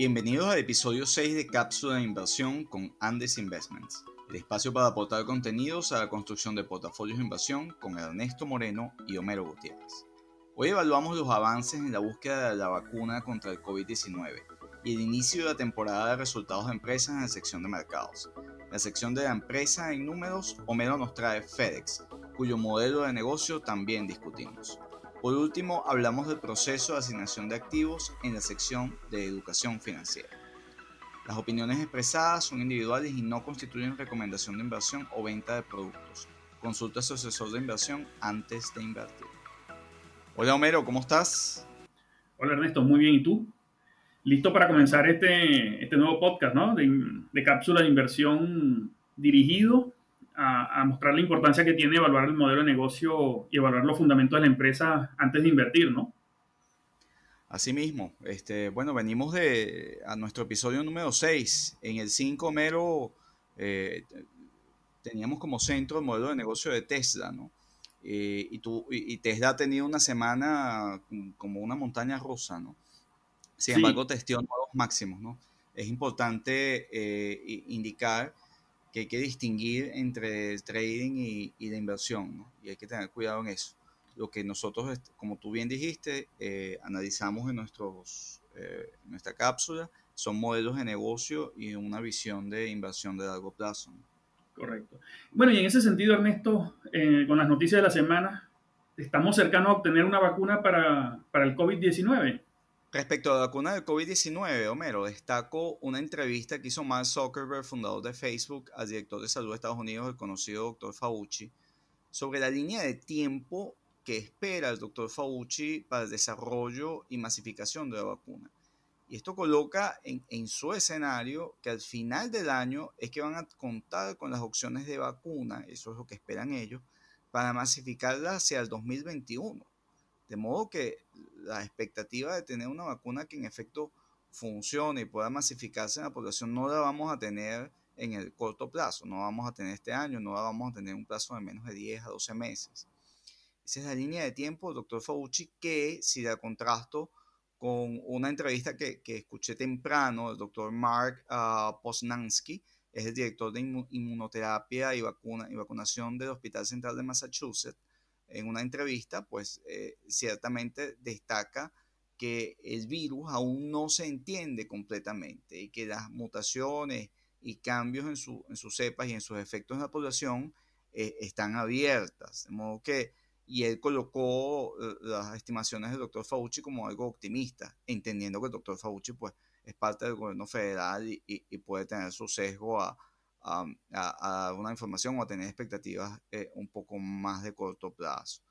Bienvenidos al episodio 6 de Cápsula de Inversión con Andes Investments, el espacio para aportar contenidos a la construcción de portafolios de inversión con Ernesto Moreno y Homero Gutiérrez. Hoy evaluamos los avances en la búsqueda de la vacuna contra el COVID-19 y el inicio de la temporada de resultados de empresas en la sección de mercados. La sección de la empresa en números, Homero nos trae FedEx, cuyo modelo de negocio también discutimos. Por último, hablamos del proceso de asignación de activos en la sección de educación financiera. Las opiniones expresadas son individuales y no constituyen recomendación de inversión o venta de productos. Consulta a su asesor de inversión antes de invertir. Hola Homero, ¿cómo estás? Hola Ernesto, muy bien. ¿Y tú? Listo para comenzar este, este nuevo podcast ¿no? de, de cápsula de inversión dirigido a, mostrar la importancia que tiene evaluar el modelo de negocio y evaluar los fundamentos de la empresa antes de invertir, ¿no? Asimismo, este, bueno, venimos de a nuestro episodio número 6. En el 5, Mero, eh, teníamos como centro el modelo de negocio de Tesla, ¿no? Eh, y, tú, y, Tesla ha tenido una semana como una montaña rusa, ¿no? Sin embargo, testió nuevos máximos, ¿no? Es importante eh, indicar que hay que distinguir entre trading y, y la inversión, ¿no? y hay que tener cuidado en eso. Lo que nosotros, como tú bien dijiste, eh, analizamos en nuestros, eh, nuestra cápsula son modelos de negocio y una visión de inversión de largo plazo. Correcto. Bueno, y en ese sentido, Ernesto, eh, con las noticias de la semana, estamos cercanos a obtener una vacuna para, para el COVID-19. Respecto a la vacuna del COVID-19, Homero, destaco una entrevista que hizo Mark Zuckerberg, fundador de Facebook, al director de salud de Estados Unidos, el conocido doctor Fauci, sobre la línea de tiempo que espera el doctor Fauci para el desarrollo y masificación de la vacuna. Y esto coloca en, en, su escenario que al final del año es que van a contar con las opciones de vacuna, eso es lo que esperan ellos, para masificarla hacia el 2021. De modo que la expectativa de tener una vacuna que en efecto funcione y pueda masificarse en la población no la vamos a tener en el corto plazo, no vamos a tener este año, no la vamos a tener un plazo de menos de 10 a 12 meses. Esa es la línea de tiempo, doctor Fauci, que si la contrasto con una entrevista que, que escuché temprano del doctor Mark uh, Posnansky, es el director de inmunoterapia y, vacuna, y vacunación del Hospital Central de Massachusetts, en una entrevista, pues eh, ciertamente destaca que el virus aún no se entiende completamente y que las mutaciones y cambios en, su, en sus cepas y en sus efectos en la población eh, están abiertas. De modo que, y él colocó eh, las estimaciones del doctor Fauci como algo optimista, entendiendo que el doctor Fauci pues, es parte del gobierno federal y puede tener su sesgo a, a, dar una información o a tener expectativas eh, un poco más de corto plazo.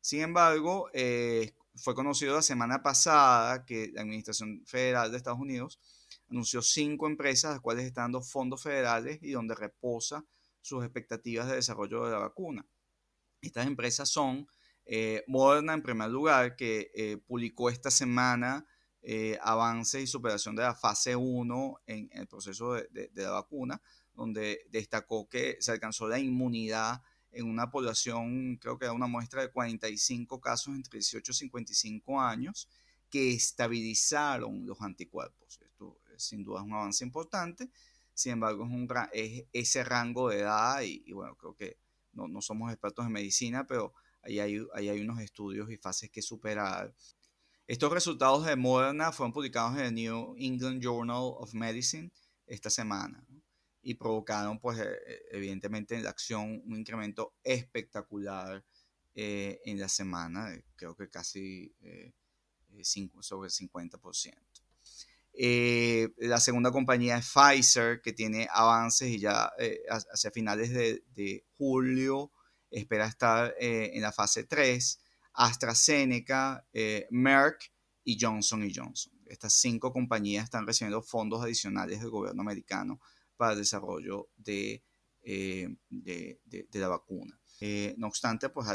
Sin embargo, eh, fue conocido la semana pasada que la Administración Federal de Estados Unidos anunció cinco empresas, las cuales están dando fondos federales y donde reposa sus expectativas de desarrollo de la vacuna. Estas empresas son eh, Moderna, en primer lugar, que publicó esta semana avances y superación de la fase 1 en, el proceso de la vacuna donde destacó que se alcanzó la inmunidad en una población, creo que era una muestra de 45 casos entre 18 y 55 años, que estabilizaron los anticuerpos. Esto sin duda es un avance importante, sin embargo es, un, es ese rango de edad y, bueno, creo que no, no, somos expertos en medicina, pero ahí hay, ahí hay unos estudios y fases que superar. Estos resultados de Moderna fueron publicados en el New England Journal of Medicine esta semana y provocaron, pues, e, e, evidentemente en la acción un incremento espectacular eh, en la semana, creo que casi eh, sobre el 50%. Eh, la segunda compañía es Pfizer, que tiene avances y ya hacia finales de, de, julio espera estar en la fase 3. AstraZeneca, Merck y Johnson Johnson. Estas cinco compañías están recibiendo fondos adicionales del gobierno americano para el desarrollo de, eh, de, la vacuna. Eh, no obstante, pues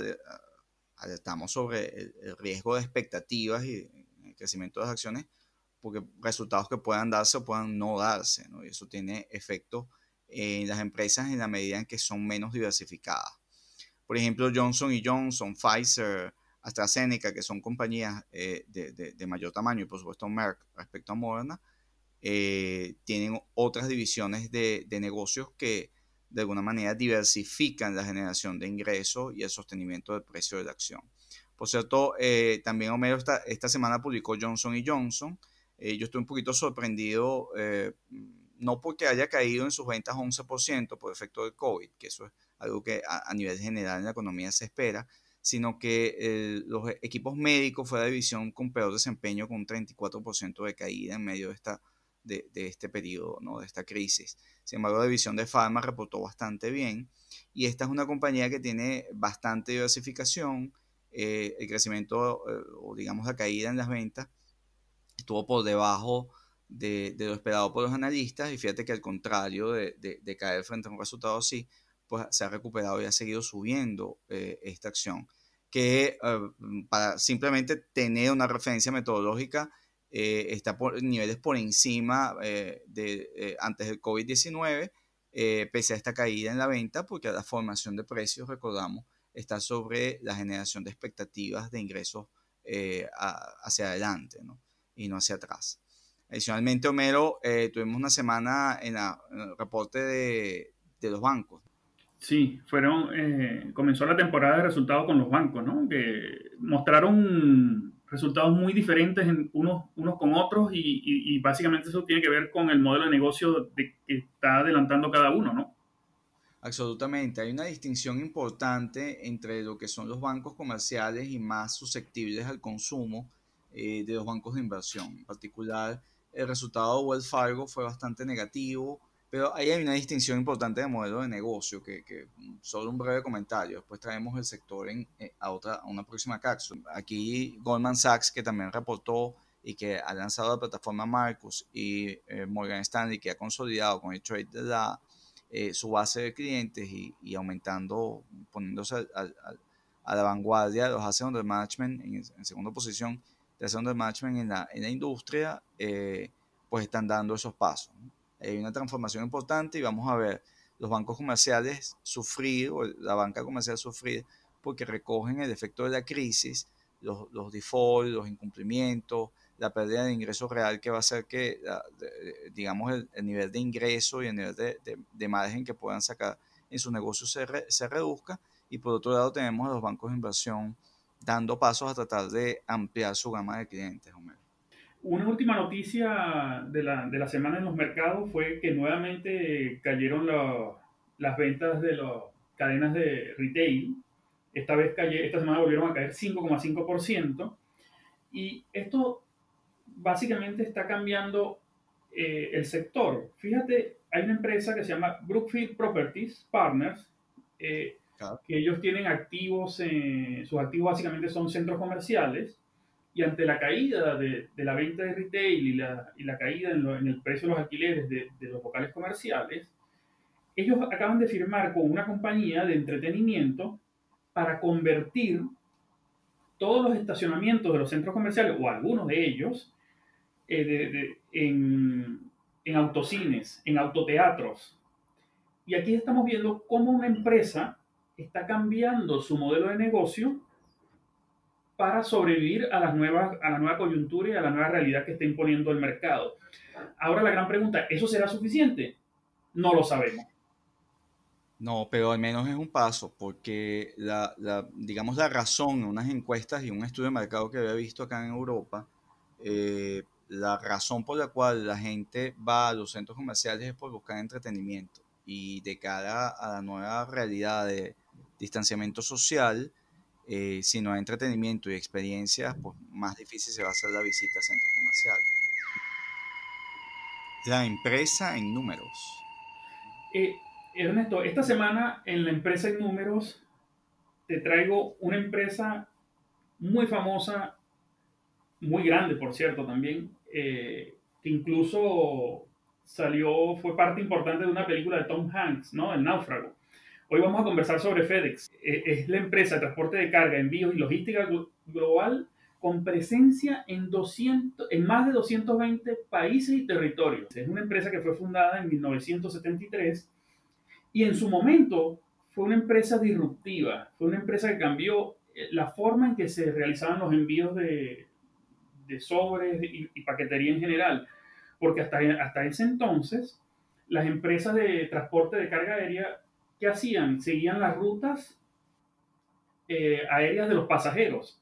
alertamos sobre el, riesgo de expectativas y el crecimiento de las acciones, porque resultados que puedan darse o puedan no darse, ¿no? y eso tiene efecto en las empresas en la medida en que son menos diversificadas. Por ejemplo, Johnson Johnson, Pfizer, AstraZeneca, que son compañías eh, de, de, mayor tamaño, y por supuesto Merck respecto a Moderna, eh, tienen otras divisiones de, de, negocios que de alguna manera diversifican la generación de ingresos y el sostenimiento del precio de la acción. Por cierto, eh, también Homero esta, esta semana publicó Johnson Johnson. yo estoy un poquito sorprendido, no porque haya caído en sus ventas 11% por efecto del COVID, que eso es algo que a nivel general en la economía se espera, sino que los equipos médicos fue la división con peor desempeño, con un 34% de caída en medio de, esta, de, este periodo, ¿no? de esta crisis. Sin embargo, la división de Pharma reportó bastante bien y esta es una compañía que tiene bastante diversificación. Eh, el crecimiento, eh, o digamos la caída en las ventas, estuvo por debajo de, lo esperado por los analistas y fíjate que al contrario de, de caer frente a un resultado así, pues se ha recuperado y ha seguido subiendo eh, esta acción que eh, para simplemente tener una referencia metodológica eh, está por niveles por encima eh, de antes del COVID-19, pese a esta caída en la venta, porque la formación de precios, recordamos, está sobre la generación de expectativas de ingresos hacia adelante ¿no? y no hacia atrás. Adicionalmente, Homero, tuvimos una semana en, el reporte de, de los bancos. Sí, fueron, eh, comenzó la temporada de resultados con los bancos, ¿no? Que mostraron resultados muy diferentes en unos, unos con otros y, y, básicamente eso tiene que ver con el modelo de negocio de, que está adelantando cada uno, ¿no? Absolutamente, hay una distinción importante entre lo que son los bancos comerciales y más susceptibles al consumo eh, de los bancos de inversión. En particular, el resultado de Wells Fargo fue bastante negativo, pero ahí hay una distinción importante de modelo de negocio, que, que solo un breve comentario. Después traemos el sector eh, a, otra, a una próxima cápsula. Aquí Goldman Sachs, que también reportó y que ha lanzado la plataforma Marcus, y eh, Morgan Stanley, que ha consolidado con el trade de la, eh, su base de clientes y, aumentando, poniéndose a la vanguardia de los assets under management en, en segunda posición de assets under management en la, en la industria, pues están dando esos pasos. Hay una transformación importante y vamos a ver los bancos comerciales sufrir, o la banca comercial sufrir, porque recogen el efecto de la crisis, los, los defaults, los incumplimientos, la pérdida de ingreso real que va a hacer que, digamos, el, nivel de ingreso y el nivel de, de, margen que puedan sacar en su negocio se, se reduzca. Y por otro lado tenemos a los bancos de inversión dando pasos a tratar de ampliar su gama de clientes, Homero. Una última noticia de la, de la, semana en los mercados fue que nuevamente cayeron las ventas de las cadenas de retail. Esta vez calle, esta semana volvieron a caer 5,5%. Y esto básicamente está cambiando eh, el sector. Fíjate, hay una empresa que se llama Brookfield Properties Partners, eh, que ellos tienen activos, eh, sus activos básicamente son centros comerciales y ante la caída de, de la venta de retail y la, y la caída en, en, el precio de los alquileres de, de, los locales comerciales, ellos acaban de firmar con una compañía de entretenimiento para convertir todos los estacionamientos de los centros comerciales, o algunos de ellos, eh, en, en autocines, en autoteatros. Y aquí estamos viendo cómo una empresa está cambiando su modelo de negocio para sobrevivir a, las nuevas, a la nueva coyuntura y a la nueva realidad que está imponiendo el mercado. Ahora la gran pregunta, ¿eso será suficiente? No lo sabemos. No, pero al menos es un paso, porque la, la, digamos la razón en unas encuestas y un estudio de mercado que había visto acá en Europa, eh, la razón por la cual la gente va a los centros comerciales es por buscar entretenimiento. Y de cara a la nueva realidad de distanciamiento social, eh, si entretenimiento y experiencias, pues más difícil se va a hacer la visita a centros comerciales. La empresa en números. Eh, Ernesto, esta semana en la empresa en números te traigo una empresa muy famosa, muy grande, por cierto, también, eh, que incluso salió, fue parte importante de una película de Tom Hanks, ¿no? El náufrago. Hoy vamos a conversar sobre FedEx. E, es la empresa de transporte de carga, envíos y logística global con presencia en, 200, en más de 220 países y territorios. Es una empresa que fue fundada en 1973 y en su momento fue una empresa disruptiva, fue una empresa que cambió eh, la forma en que se realizaban los envíos de, de sobres y, y paquetería en general porque hasta, hasta ese entonces las empresas de transporte de carga aérea, ¿qué hacían? Seguían las rutas eh, aéreas de los pasajeros.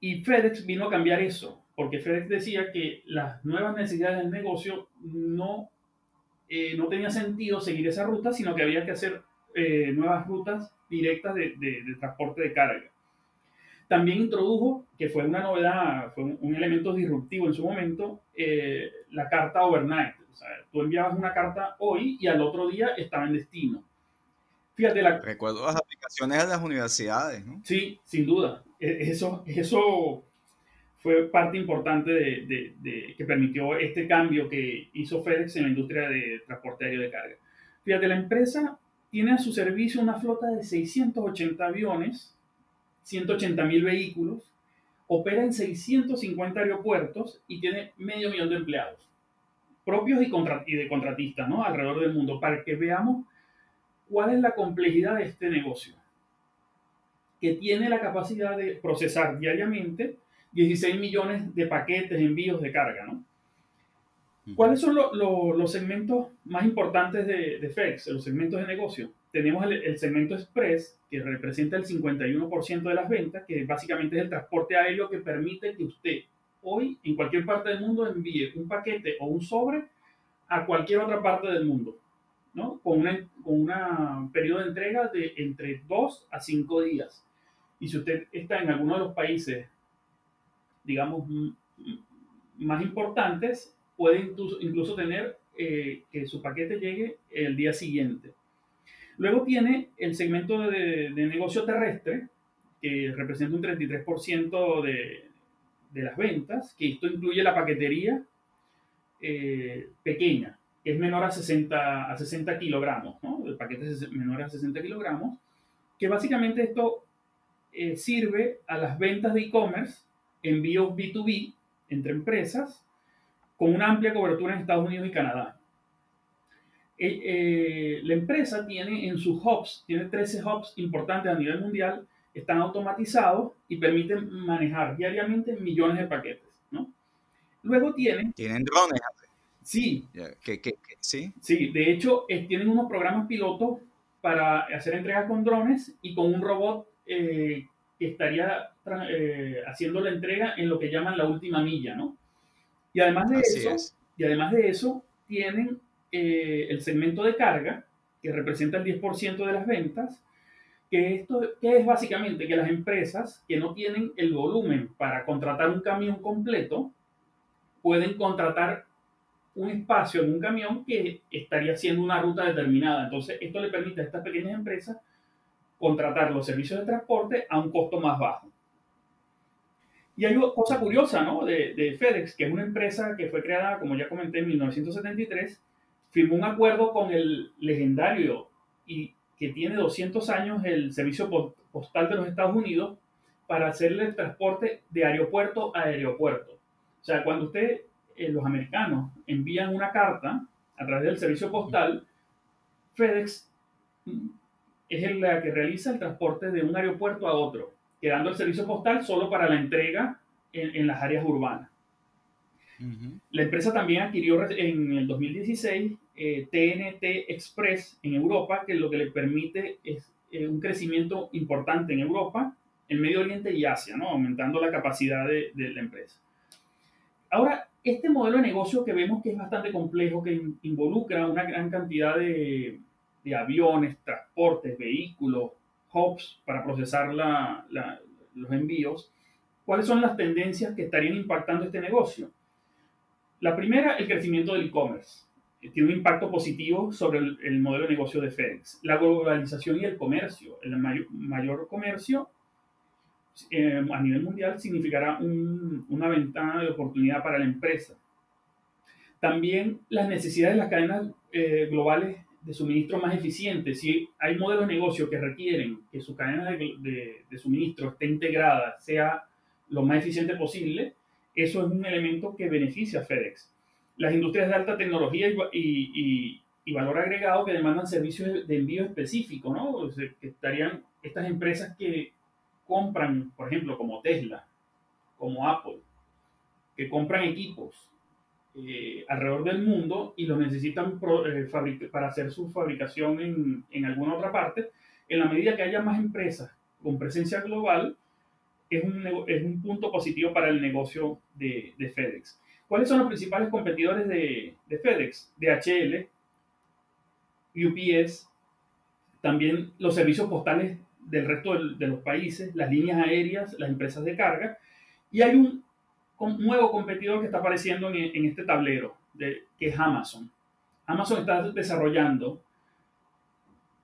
Y FedEx vino a cambiar eso, porque FedEx decía que las nuevas necesidades del negocio no, eh, no tenía sentido seguir esa ruta, sino que había que hacer eh, nuevas rutas directas de, de, transporte de carga. También introdujo, que fue una novedad, fue un, elemento disruptivo en su momento, la carta overnight. O sea, tú enviabas una carta hoy y al otro día estaba en destino. Fíjate, la... Recuerdo las aplicaciones de las universidades, ¿no? Sí, sin duda. E, eso, eso fue parte importante de, de, que permitió este cambio que hizo FedEx en la industria de transporte aéreo de carga. Fíjate, la empresa tiene a su servicio una flota de 680 aviones, 180 mil vehículos, opera en 650 aeropuertos y tiene medio millón de empleados propios y, y de contratistas ¿no? alrededor del mundo para que veamos cuál es la complejidad de este negocio, que tiene la capacidad de procesar diariamente 16 millones de paquetes, envíos de carga. ¿no? ¿Cuáles son los segmentos más importantes de, de, FedEx, los segmentos de negocio? Tenemos el, el segmento Express, que representa el 51% de las ventas, que básicamente es el transporte aéreo que permite que usted hoy en cualquier parte del mundo envíe un paquete o un sobre a cualquier otra parte del mundo. ¿No? Con, una, con una periodo de entrega de entre 2 a 5 días. Y si usted está en alguno de los países, digamos, más importantes, puede incluso tener eh, que su paquete llegue el día siguiente. Luego tiene el segmento de, de negocio terrestre, que representa un 33% de, de las ventas, que esto incluye la paquetería eh, pequeña, es menor a 60, a 60 kilogramos, ¿no? El paquete es menor a 60 kilogramos, que básicamente esto eh, sirve a las ventas de e-commerce, envíos B2B entre empresas, con una amplia cobertura en Estados Unidos y Canadá. Eh, la empresa tiene en sus hubs, tiene 13 hubs importantes a nivel mundial, están automatizados y permiten manejar diariamente millones de paquetes. ¿no? Luego tienen... Tienen drones. Sí. ¿Qué, sí. Sí, de hecho, tienen unos programas pilotos para hacer entregas con drones y con un robot eh, que estaría eh, haciendo la entrega en lo que llaman la última milla, ¿no? Y además de eso, y además de eso, tienen eh, el segmento de carga, que representa el 10% de las ventas, que esto que es básicamente que las empresas que no tienen el volumen para contratar un camión completo pueden contratar un espacio en un camión que estaría haciendo una ruta determinada. Entonces, esto le permite a estas pequeñas empresas contratar los servicios de transporte a un costo más bajo. Y hay una cosa curiosa, ¿no? De, de, FedEx, que es una empresa que fue creada, como ya comenté, en 1973, firmó un acuerdo con el legendario y que tiene 200 años el servicio postal de los Estados Unidos para hacerle el transporte de aeropuerto a aeropuerto. O sea, cuando usted eh, los americanos envían una carta a través del servicio postal, FedEx mm, es la que realiza el transporte de un aeropuerto a otro, quedando el servicio postal solo para la entrega en, las áreas urbanas. La empresa también adquirió en el 2016 TNT eh, Express en Europa, que lo que le permite es eh, un crecimiento importante en Europa, en Medio Oriente y Asia, ¿no? aumentando la capacidad de, de la empresa. Ahora, este modelo de negocio que vemos que es bastante complejo, que involucra una gran cantidad de, de aviones, transportes, vehículos, hubs para procesar la, los envíos, ¿cuáles son las tendencias que estarían impactando este negocio? La primera, el crecimiento del e-commerce. Tiene un impacto positivo sobre el, modelo de negocio de FedEx. La globalización y el comercio. El mayor, mayor comercio eh, a nivel mundial significará una ventana de oportunidad para la empresa. También las necesidades de las cadenas eh, globales de suministro más eficientes. Si hay modelos de negocio que requieren que su cadena de, de, suministro esté integrada, sea lo más eficiente posible, eso es un elemento que beneficia a FedEx. Las industrias de alta tecnología y, y, valor agregado que demandan servicios de envío específico, ¿no? que estarían estas empresas que compran, por ejemplo, como Tesla, como Apple, que compran equipos eh, alrededor del mundo y los necesitan eh, para hacer su fabricación en, en, alguna otra parte, en la medida que haya más empresas con presencia global, es un, es un punto positivo para el negocio de, de, FedEx. ¿Cuáles son los principales competidores de, de FedEx? DHL, UPS, también los servicios postales del resto de los países, las líneas aéreas, las empresas de carga, y hay un nuevo competidor que está apareciendo en, este tablero, que es Amazon. Amazon está desarrollando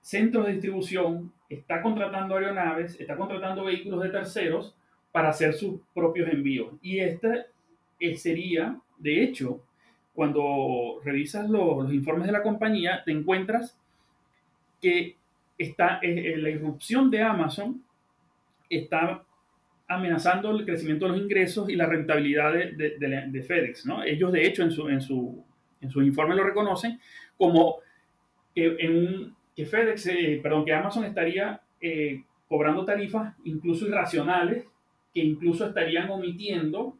centros de distribución, está contratando aeronaves, está contratando vehículos de terceros para hacer sus propios envíos. Y este eh, sería, de hecho, cuando revisas los, informes de la compañía, te encuentras que está, eh, la irrupción de Amazon está amenazando el crecimiento de los ingresos y la rentabilidad de, de, FedEx. ¿no? Ellos, de hecho, en su, en, su, en su informe lo reconocen como que, en que FedEx, eh, perdón, que Amazon estaría eh, cobrando tarifas incluso irracionales, que incluso estarían omitiendo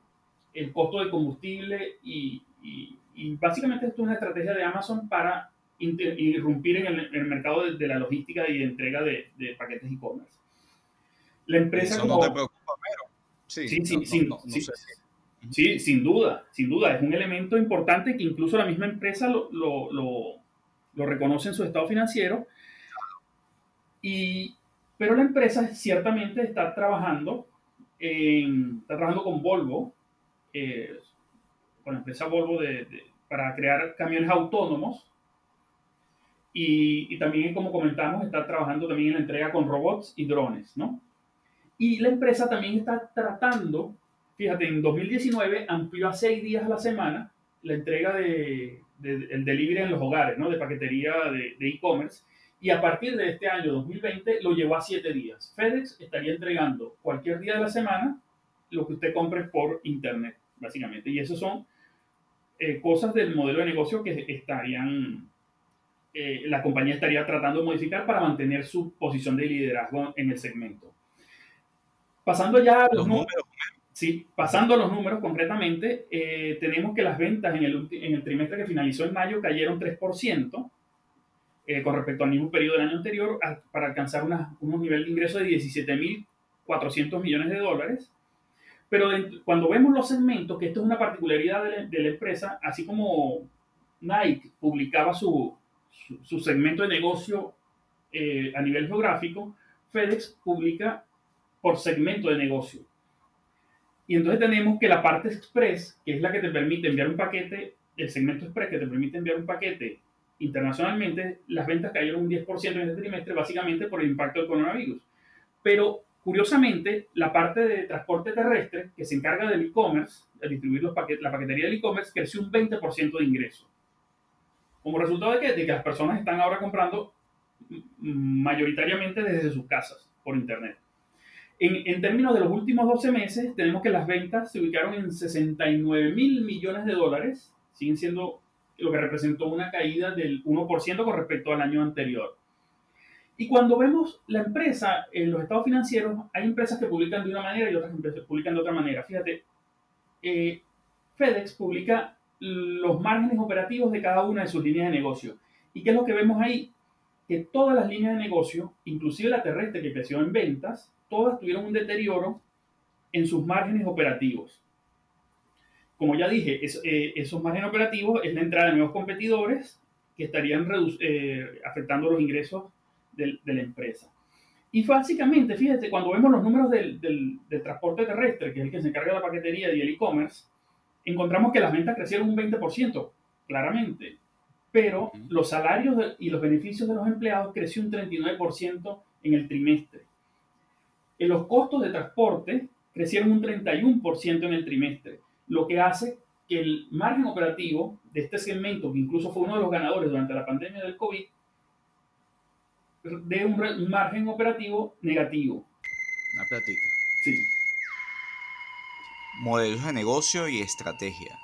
el costo de combustible y, y, básicamente esto es una estrategia de Amazon para irrumpir en el, en el mercado de, la logística y de entrega de, paquetes e-commerce. La empresa como, Sí, sí, sí, sin duda, sin duda. Es un elemento importante que incluso la misma empresa lo, lo, lo, reconoce en su estado financiero. Y, pero la empresa ciertamente está trabajando, en, está trabajando con Volvo, eh, con la empresa Volvo de, para crear camiones autónomos. Y, y, también, como comentamos, está trabajando también en la entrega con robots y drones, ¿no? Y la empresa también está tratando, fíjate, en 2019 amplió a seis días a la semana la entrega de, el delivery en los hogares, ¿no? De paquetería de e-commerce. y a partir de este año 2020 lo llevó a siete días. FedEx estaría entregando cualquier día de la semana lo que usted compre por internet, básicamente. Y eso son eh, cosas del modelo de negocio que estarían, eh, la compañía estaría tratando de modificar para mantener su posición de liderazgo en el segmento. Pasando ya a los, números, sí, pasando a los números concretamente, eh, tenemos que las ventas en el, en el, trimestre que finalizó en mayo cayeron 3% eh, con respecto al mismo periodo del año anterior para alcanzar una, un nivel de ingreso de 17.400 millones de dólares. Pero cuando vemos los segmentos, que esto es una particularidad de la, empresa, así como Nike publicaba su, su, segmento de negocio eh, a nivel geográfico, FedEx publica por segmento de negocio. Y entonces tenemos que la parte express, que es la que te permite enviar un paquete, el segmento express que te permite enviar un paquete internacionalmente, las ventas cayeron un 10% en este trimestre, básicamente por el impacto del coronavirus. Pero curiosamente, la parte de transporte terrestre, que se encarga del e-commerce, de distribuir los paquetes, la paquetería del e-commerce, creció un 20% de ingreso. ¿Como resultado de qué? De que las personas están ahora comprando mayoritariamente desde sus casas por Internet. En, términos de los últimos 12 meses, tenemos que las ventas se ubicaron en 69 mil millones de dólares, siguen siendo lo que representó una caída del 1% con respecto al año anterior. Y cuando vemos la empresa en los estados financieros, hay empresas que publican de una manera y otras empresas que publican de otra manera. Fíjate, eh, FedEx publica los márgenes operativos de cada una de sus líneas de negocio. ¿Y qué es lo que vemos ahí? Que todas las líneas de negocio, inclusive la terrestre que creció en ventas, todas tuvieron un deterioro en sus márgenes operativos. Como ya dije, eh, esos márgenes operativos es la entrada de nuevos competidores que estarían eh, afectando los ingresos de, la empresa. Y básicamente, fíjate, cuando vemos los números del, transporte terrestre, que es el que se encarga de la paquetería y el e-commerce, encontramos que las ventas crecieron un 20%, claramente, pero los salarios y los beneficios de los empleados creció un 39% en el trimestre los costos de transporte crecieron un 31% en el trimestre, lo que hace que el margen operativo de este segmento, que incluso fue uno de los ganadores durante la pandemia del COVID, dé un, margen operativo negativo. Una plática. Sí. Modelos de negocio y estrategia.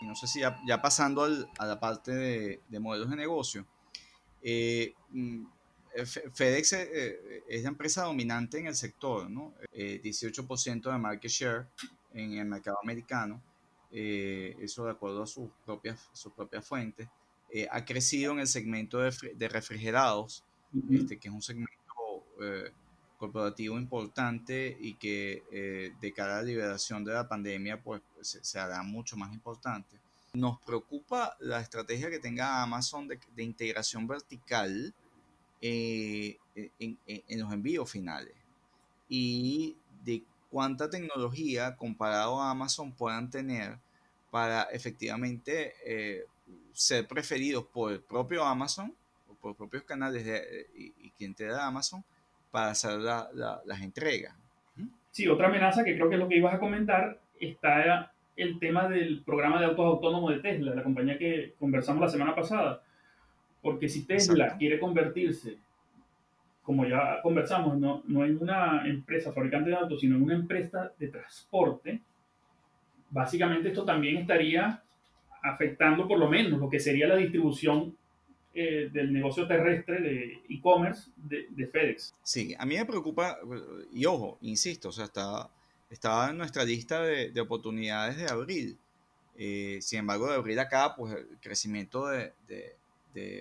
Y no sé si ya, pasando a la parte de, modelos de negocio, eh, mm, FedEx eh, eh, es la empresa dominante en el sector, ¿no? 18% de market share en el mercado americano eso de acuerdo a sus propias, sus propias fuentes, ha crecido en el segmento de, refrigerados, este, que es un segmento corporativo importante y que de cara a la liberación de la pandemia pues se, se hará mucho más importante. Nos preocupa la estrategia que tenga Amazon de, integración vertical eh, en, los envíos finales y de cuánta tecnología comparado a Amazon puedan tener para efectivamente eh, ser preferidos por el propio Amazon o por propios canales de, y, y clientes de Amazon para hacer las entregas. Sí, otra amenaza que creo que es lo que ibas a comentar está el tema del programa de autos autónomos de Tesla, la compañía que conversamos la semana pasada. Porque si Tesla quiere convertirse, como ya conversamos, no, no en una empresa fabricante de autos, sino en una empresa de transporte, básicamente esto también estaría afectando por lo menos lo que sería la distribución eh, del negocio terrestre de e-commerce de, de, FedEx. Sí, a mí me preocupa, y ojo, insisto, o sea, está estaba en nuestra lista de, oportunidades de abril. Eh, sin embargo, de abril acá, pues el crecimiento de,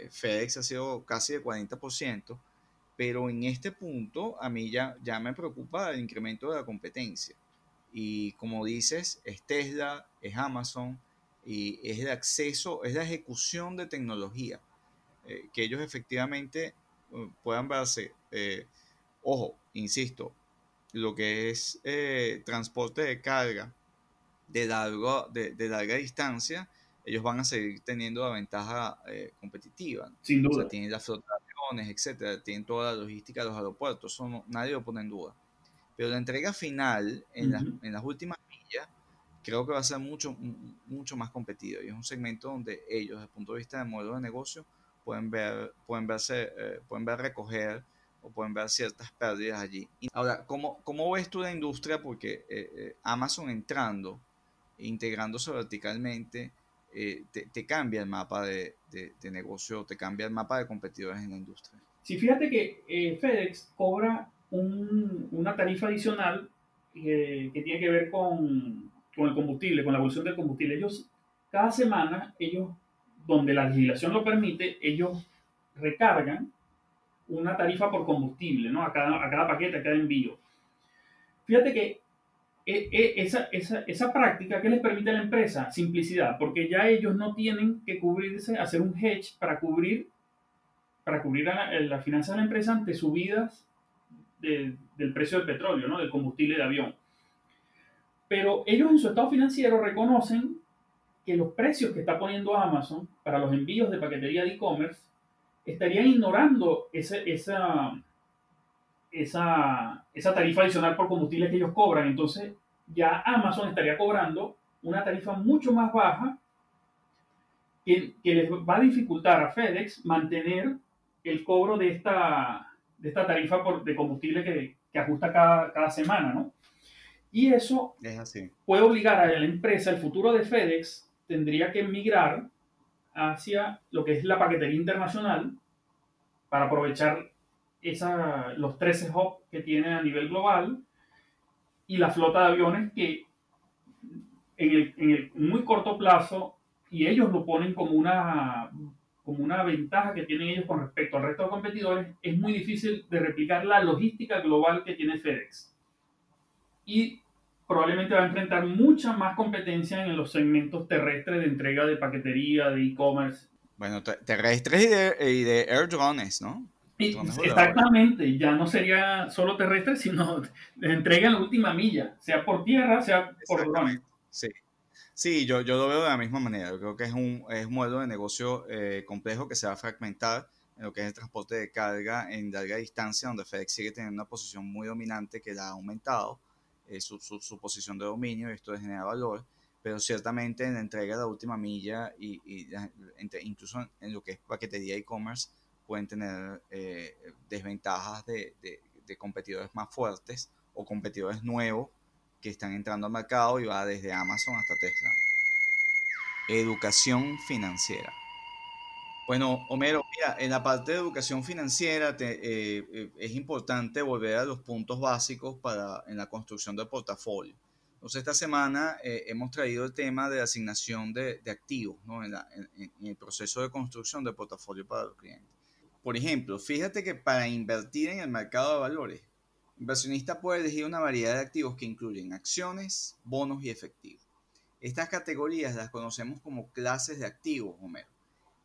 FedEx ha sido casi de 40%, pero en este punto a mí ya, ya me preocupa el incremento de la competencia. Y como dices, es Tesla, es Amazon, y es el acceso, es la ejecución de tecnología. Eh, que ellos efectivamente uh, puedan verse, eh, ojo, insisto, lo que es eh, transporte de carga de, largo, de, larga distancia, ellos van a seguir teniendo la ventaja eh, competitiva. Sin duda. O sea, tienen las flotaciones, etcétera, tienen toda la logística de los aeropuertos, eso nadie lo pone en duda. Pero la entrega final, en, las, en las últimas millas, creo que va a ser mucho, mucho más competido. Y es un segmento donde ellos, desde el punto de vista del modelo de negocio, pueden ver, pueden verse, eh, pueden ver recoger pueden ver ciertas pérdidas allí. Ahora, ¿cómo, cómo ves tú la industria? Porque eh, eh, Amazon entrando, integrándose verticalmente, eh, te, cambia el mapa de, de, negocio, te cambia el mapa de competidores en la industria. Sí, fíjate que FedEx cobra un, una tarifa adicional que tiene que ver con, con el combustible, con la evolución del combustible. Ellos, cada semana, ellos, donde la legislación lo permite, ellos recargan una tarifa por combustible, ¿no? A cada, a cada paquete, a cada envío. Fíjate que e, e, esa, esa, esa, práctica, ¿qué les permite a la empresa? Simplicidad, porque ya ellos no tienen que cubrirse, hacer un hedge para cubrir, para cubrir la, la finanza de la empresa ante subidas del precio del petróleo, ¿no? Del combustible de avión. Pero ellos en su estado financiero reconocen que los precios que está poniendo Amazon para los envíos de paquetería de e-commerce estarían ignorando esa, esa, esa, tarifa adicional por combustible que ellos cobran. Entonces, ya Amazon estaría cobrando una tarifa mucho más baja que, les va a dificultar a FedEx mantener el cobro de esta, de esta tarifa por, de combustible que, ajusta cada, cada, semana, ¿no? Y eso puede obligar a la empresa, el futuro de FedEx tendría que migrar hacia lo que es la paquetería internacional para aprovechar esa, los 13 hubs que tiene a nivel global y la flota de aviones que en el, en el muy corto plazo, y ellos lo ponen como una, como una ventaja que tienen ellos con respecto al resto de competidores, es muy difícil de replicar la logística global que tiene FedEx. Y probablemente va a enfrentar mucha más competencia en los segmentos terrestres de entrega de paquetería, de e-commerce. Bueno, terrestres y de, y de air drones, ¿no? exactamente, ya no sería solo terrestre, sino de entrega en la última milla, sea por tierra, sea por drone. Sí, sí yo, yo lo veo de la misma manera. Yo creo que es un, es un modelo de negocio eh, complejo que se va a fragmentar en lo que es el transporte de carga en larga distancia, donde FedEx sigue teniendo una posición muy dominante que la ha aumentado eh, su, su, posición de dominio y esto genera valor, pero ciertamente en la entrega de la última milla y, incluso en, lo que es paquetería e-commerce pueden tener eh, desventajas de, de, competidores más fuertes o competidores nuevos que están entrando al mercado y va desde Amazon hasta Tesla. Educación financiera. Bueno, Homero, mira, en la parte de educación financiera eh, eh, es importante volver a los puntos básicos para, en la construcción del portafolio. Entonces, esta semana eh, hemos traído el tema de asignación de, activos ¿no? en, el proceso de construcción de portafolio para los clientes. Por ejemplo, fíjate que para invertir en el mercado de valores, el inversionista puede elegir una variedad de activos que incluyen acciones, bonos y efectivos. Estas categorías las conocemos como clases de activos, Homero.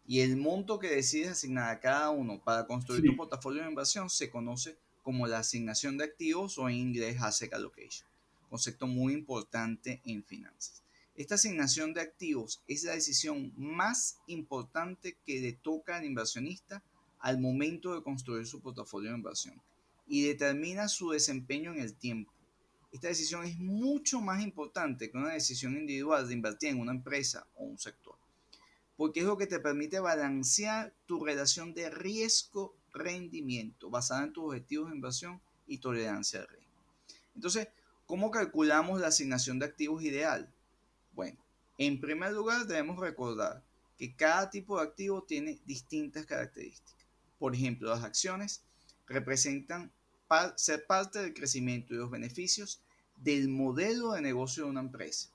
Y el monto que decides asignar a cada uno para construir tu portafolio de inversión se conoce como la asignación de activos o en inglés asset allocation concepto muy importante en finanzas. Esta asignación de activos es la decisión más importante que le toca al inversionista al momento de construir su portafolio de inversión y determina su desempeño en el tiempo. Esta decisión es mucho más importante que una decisión individual de invertir en una empresa o un sector, porque es lo que te permite balancear tu relación de riesgo-rendimiento basada en tus objetivos de inversión y tolerancia al riesgo. Entonces, ¿Cómo calculamos la asignación de activos ideal? Bueno, en primer lugar debemos recordar que cada tipo de activo tiene distintas características. Por ejemplo, las acciones representan ser parte del crecimiento y los beneficios del modelo de negocio de una empresa.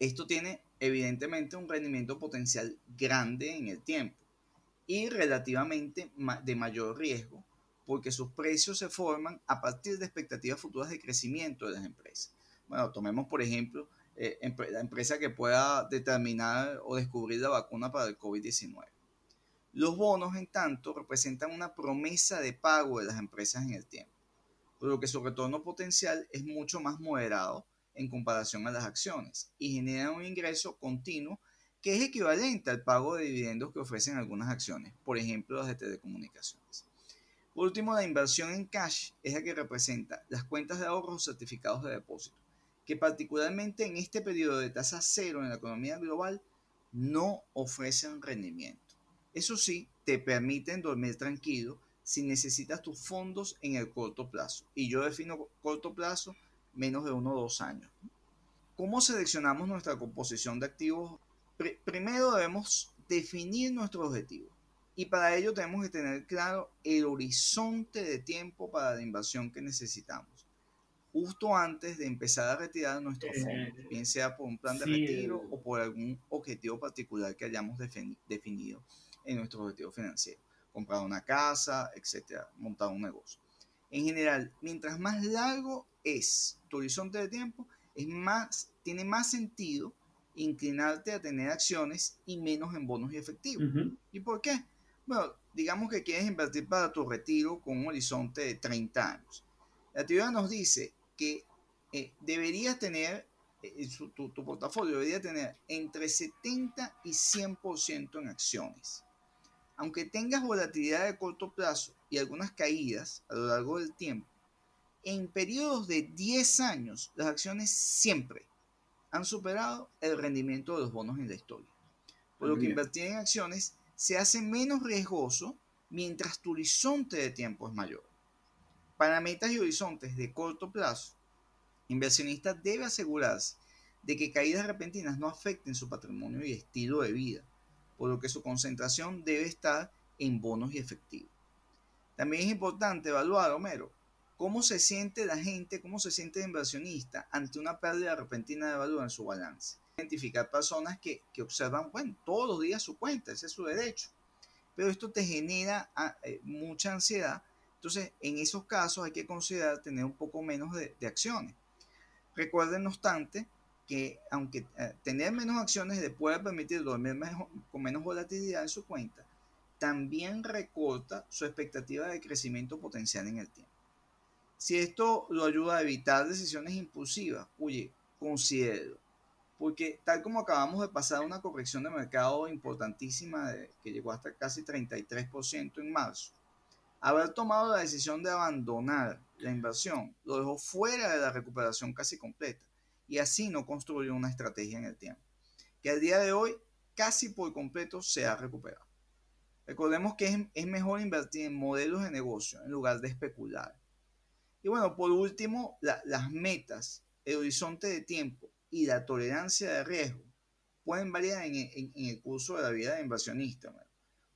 Esto tiene evidentemente un rendimiento potencial grande en el tiempo y relativamente de mayor riesgo porque sus precios se forman a partir de expectativas futuras de crecimiento de las empresas. Bueno, tomemos por ejemplo eh, la empresa que pueda determinar o descubrir la vacuna para el COVID-19. Los bonos, en tanto, representan una promesa de pago de las empresas en el tiempo, por lo que su retorno potencial es mucho más moderado en comparación a las acciones y generan un ingreso continuo que es equivalente al pago de dividendos que ofrecen algunas acciones, por ejemplo las de telecomunicaciones. Por último, la inversión en cash es la que representa las cuentas de ahorro o certificados de depósito, que particularmente en este periodo de tasa cero en la economía global no ofrecen rendimiento. Eso sí, te permiten dormir tranquilo si necesitas tus fondos en el corto plazo. Y yo defino corto plazo menos de uno o dos años. ¿Cómo seleccionamos nuestra composición de activos? primero debemos definir nuestro objetivo. Y para ello tenemos que tener claro el horizonte de tiempo para la inversión que necesitamos. Justo antes de empezar a retirar nuestro eh, fondo, bien sea por un plan de retiro o por algún objetivo particular que hayamos definido en nuestro objetivo financiero. Comprar una casa, etcétera, montar un negocio. En general, mientras más largo es tu horizonte de tiempo, es más, tiene más sentido inclinarte a tener acciones y menos en bonos y efectivos. ¿Y por qué? Bueno, digamos que quieres invertir para tu retiro con un horizonte de 30 años. La teoría nos dice que eh, deberías tener, eh, tu, tu, portafolio debería tener entre 70 y 100% en acciones. Aunque tengas volatilidad de corto plazo y algunas caídas a lo largo del tiempo, en periodos de 10 años las acciones siempre han superado el rendimiento de los bonos en la historia. Por lo que invertir en acciones se hace menos riesgoso mientras tu horizonte de tiempo es mayor. Para metas y horizontes de corto plazo, inversionista debe asegurarse de que caídas repentinas no afecten su patrimonio y estilo de vida, por lo que su concentración debe estar en bonos y efectivos. También es importante evaluar, Homero, cómo se siente la gente, cómo se siente el inversionista ante una pérdida repentina de valor en su balance identificar personas que, observan, bueno, todos los días su cuenta, ese es su derecho. Pero esto te genera ah, eh, mucha ansiedad. Entonces, en esos casos hay que considerar tener un poco menos de, acciones. Recuerden, no obstante, que aunque eh, tener menos acciones le puede permitir dormir con menos volatilidad en su cuenta, también recorta su expectativa de crecimiento potencial en el tiempo. Si esto lo ayuda a evitar decisiones impulsivas, oye, considérelo porque tal como acabamos de pasar una corrección de mercado importantísima que llegó hasta casi 33% en marzo, haber tomado la decisión de abandonar la inversión lo dejó fuera de la recuperación casi completa y así no construyó una estrategia en el tiempo, que al día de hoy casi por completo se ha recuperado. Recordemos que es, mejor invertir en modelos de negocio en lugar de especular. Y bueno, por último, las metas, el horizonte de tiempo y la tolerancia de riesgo pueden variar en, el curso de la vida de inversionista.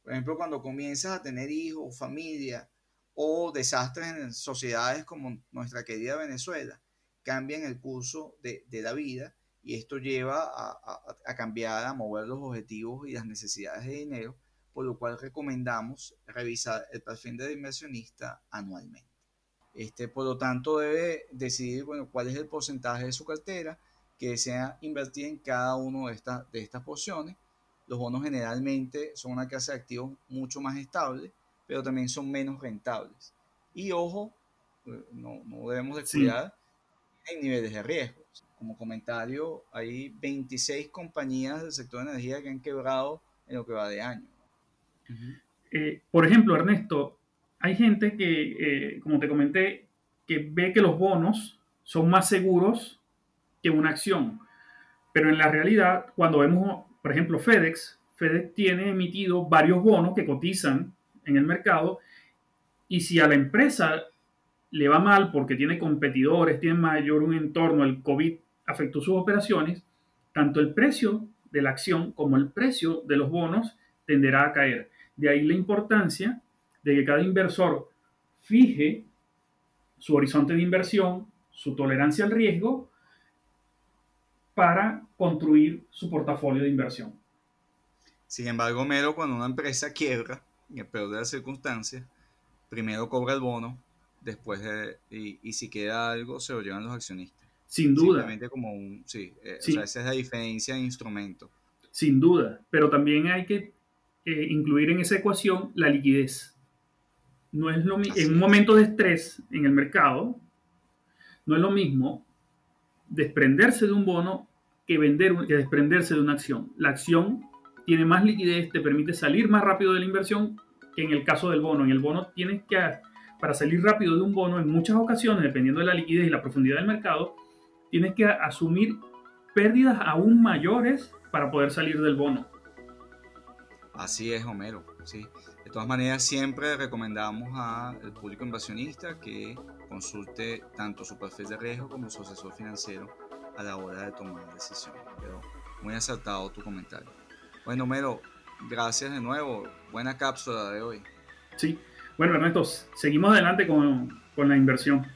Por ejemplo, cuando comienzas a tener hijos, familia o desastres en sociedades como nuestra querida Venezuela, cambian el curso de, la vida y esto lleva a, a, a, cambiar, a mover los objetivos y las necesidades de dinero, por lo cual recomendamos revisar el perfil de inversionista anualmente. Este, por lo tanto, debe decidir bueno, cuál es el porcentaje de su cartera que desea invertir en cada una de, estas de estas porciones. Los bonos generalmente son una clase de activos mucho más estable, pero también son menos rentables. Y ojo, eh, no, no debemos descuidar sí. en niveles de riesgo. Como comentario, hay 26 compañías del sector de energía que han quebrado en lo que va de año. Uh -huh. eh, por ejemplo, Ernesto, hay gente que, eh, como te comenté, que ve que los bonos son más seguros que una acción. Pero en la realidad, cuando vemos, por ejemplo, FedEx, FedEx tiene emitido varios bonos que cotizan en el mercado y si a la empresa le va mal porque tiene competidores, tiene mayor un entorno, el COVID afectó sus operaciones, tanto el precio de la acción como el precio de los bonos tenderá a caer. De ahí la importancia de que cada inversor fije su horizonte de inversión, su tolerancia al riesgo, para construir su portafolio de inversión. Sin embargo, Mero, cuando una empresa quiebra, en el peor de las circunstancias, primero cobra el bono, después de, y, y, si queda algo, se lo llevan los accionistas. Sin duda. Simplemente como un, sí, eh, sí. O sea, esa es la diferencia de instrumento. Sin duda, pero también hay que eh, incluir en esa ecuación la liquidez. No es lo mismo, en un momento de estrés en el mercado, no es lo mismo desprenderse de un bono que vender, que desprenderse de una acción. La acción tiene más liquidez, te permite salir más rápido de la inversión que en el caso del bono. En el bono tienes que, para salir rápido de un bono, en muchas ocasiones, dependiendo de la liquidez y la profundidad del mercado, tienes que asumir pérdidas aún mayores para poder salir del bono. Así es, Homero. Sí. De todas maneras, siempre recomendamos al público inversionista que consulte tanto su perfil de riesgo como su asesor financiero a la hora de tomar decisiones. Pero muy acertado tu comentario. Bueno, Homero, gracias de nuevo. Buena cápsula de hoy. Sí. Bueno, Ernesto, seguimos adelante con, con la inversión.